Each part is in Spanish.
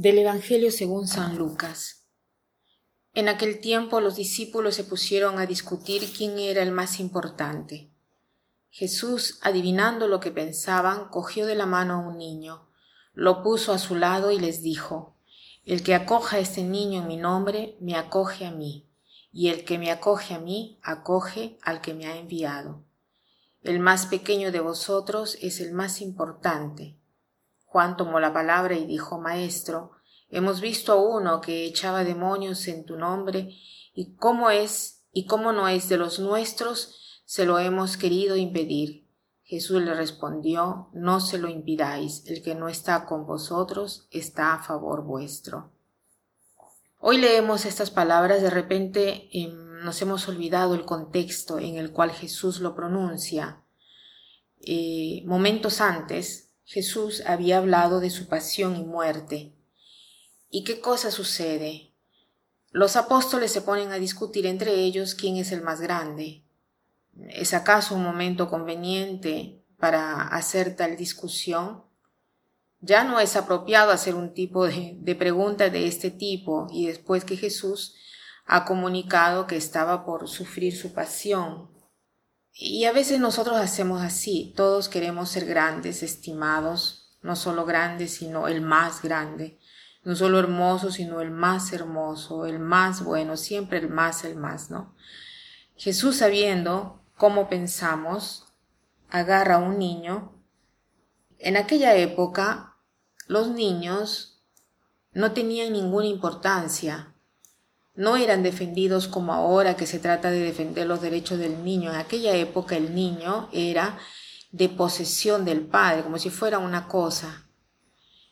Del Evangelio según San Lucas. En aquel tiempo los discípulos se pusieron a discutir quién era el más importante. Jesús, adivinando lo que pensaban, cogió de la mano a un niño, lo puso a su lado y les dijo, El que acoja a este niño en mi nombre, me acoge a mí, y el que me acoge a mí, acoge al que me ha enviado. El más pequeño de vosotros es el más importante Juan tomó la palabra y dijo, Maestro, hemos visto a uno que echaba demonios en tu nombre, y cómo es y cómo no es de los nuestros, se lo hemos querido impedir. Jesús le respondió, No se lo impidáis, el que no está con vosotros está a favor vuestro. Hoy leemos estas palabras, de repente em, nos hemos olvidado el contexto en el cual Jesús lo pronuncia. Eh, momentos antes, Jesús había hablado de su pasión y muerte. ¿Y qué cosa sucede? Los apóstoles se ponen a discutir entre ellos quién es el más grande. ¿Es acaso un momento conveniente para hacer tal discusión? Ya no es apropiado hacer un tipo de, de pregunta de este tipo y después que Jesús ha comunicado que estaba por sufrir su pasión. Y a veces nosotros hacemos así, todos queremos ser grandes, estimados, no solo grandes, sino el más grande, no solo hermoso, sino el más hermoso, el más bueno, siempre el más, el más, ¿no? Jesús sabiendo cómo pensamos, agarra a un niño. En aquella época, los niños no tenían ninguna importancia, no eran defendidos como ahora que se trata de defender los derechos del niño. En aquella época el niño era de posesión del Padre, como si fuera una cosa.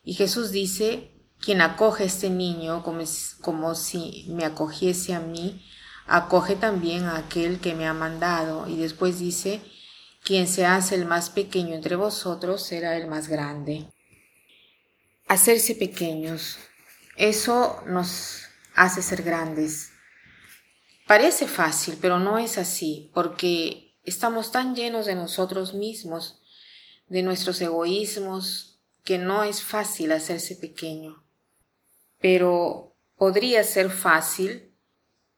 Y Jesús dice, quien acoge a este niño como, como si me acogiese a mí, acoge también a aquel que me ha mandado. Y después dice, quien se hace el más pequeño entre vosotros será el más grande. Hacerse pequeños. Eso nos hace ser grandes. Parece fácil, pero no es así, porque estamos tan llenos de nosotros mismos, de nuestros egoísmos, que no es fácil hacerse pequeño. Pero podría ser fácil,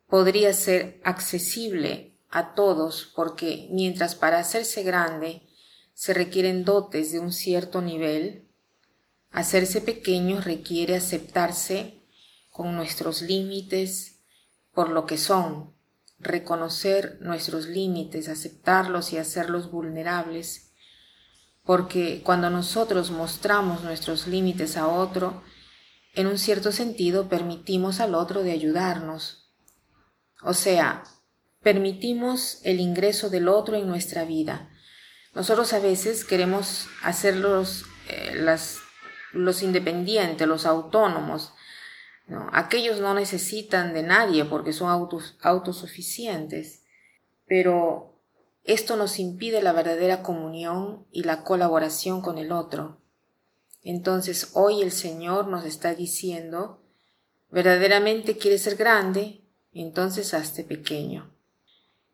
podría ser accesible a todos, porque mientras para hacerse grande se requieren dotes de un cierto nivel, hacerse pequeño requiere aceptarse con nuestros límites por lo que son, reconocer nuestros límites, aceptarlos y hacerlos vulnerables, porque cuando nosotros mostramos nuestros límites a otro, en un cierto sentido permitimos al otro de ayudarnos. O sea, permitimos el ingreso del otro en nuestra vida. Nosotros a veces queremos hacerlos eh, los independientes, los autónomos, Aquellos no necesitan de nadie porque son autosuficientes, pero esto nos impide la verdadera comunión y la colaboración con el otro. Entonces hoy el Señor nos está diciendo, verdaderamente quieres ser grande, entonces hazte pequeño.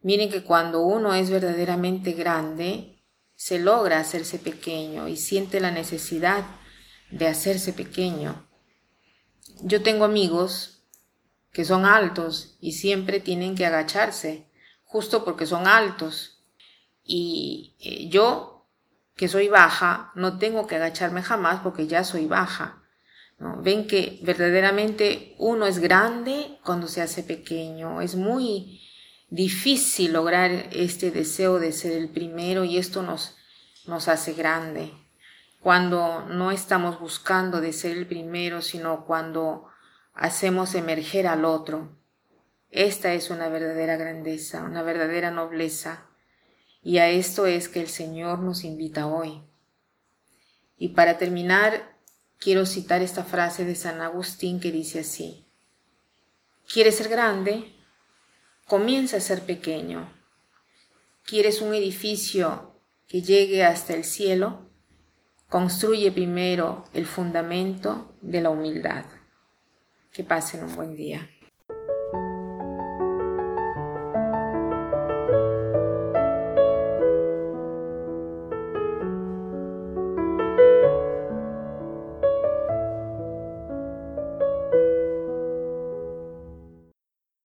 Miren que cuando uno es verdaderamente grande, se logra hacerse pequeño y siente la necesidad de hacerse pequeño yo tengo amigos que son altos y siempre tienen que agacharse, justo porque son altos. Y eh, yo, que soy baja, no tengo que agacharme jamás porque ya soy baja. Ven que verdaderamente uno es grande cuando se hace pequeño. Es muy difícil lograr este deseo de ser el primero y esto nos, nos hace grande cuando no estamos buscando de ser el primero, sino cuando hacemos emerger al otro. Esta es una verdadera grandeza, una verdadera nobleza, y a esto es que el Señor nos invita hoy. Y para terminar, quiero citar esta frase de San Agustín que dice así, ¿Quieres ser grande? Comienza a ser pequeño. ¿Quieres un edificio que llegue hasta el cielo? Construye primero el fundamento de la humildad. Que pasen un buen día.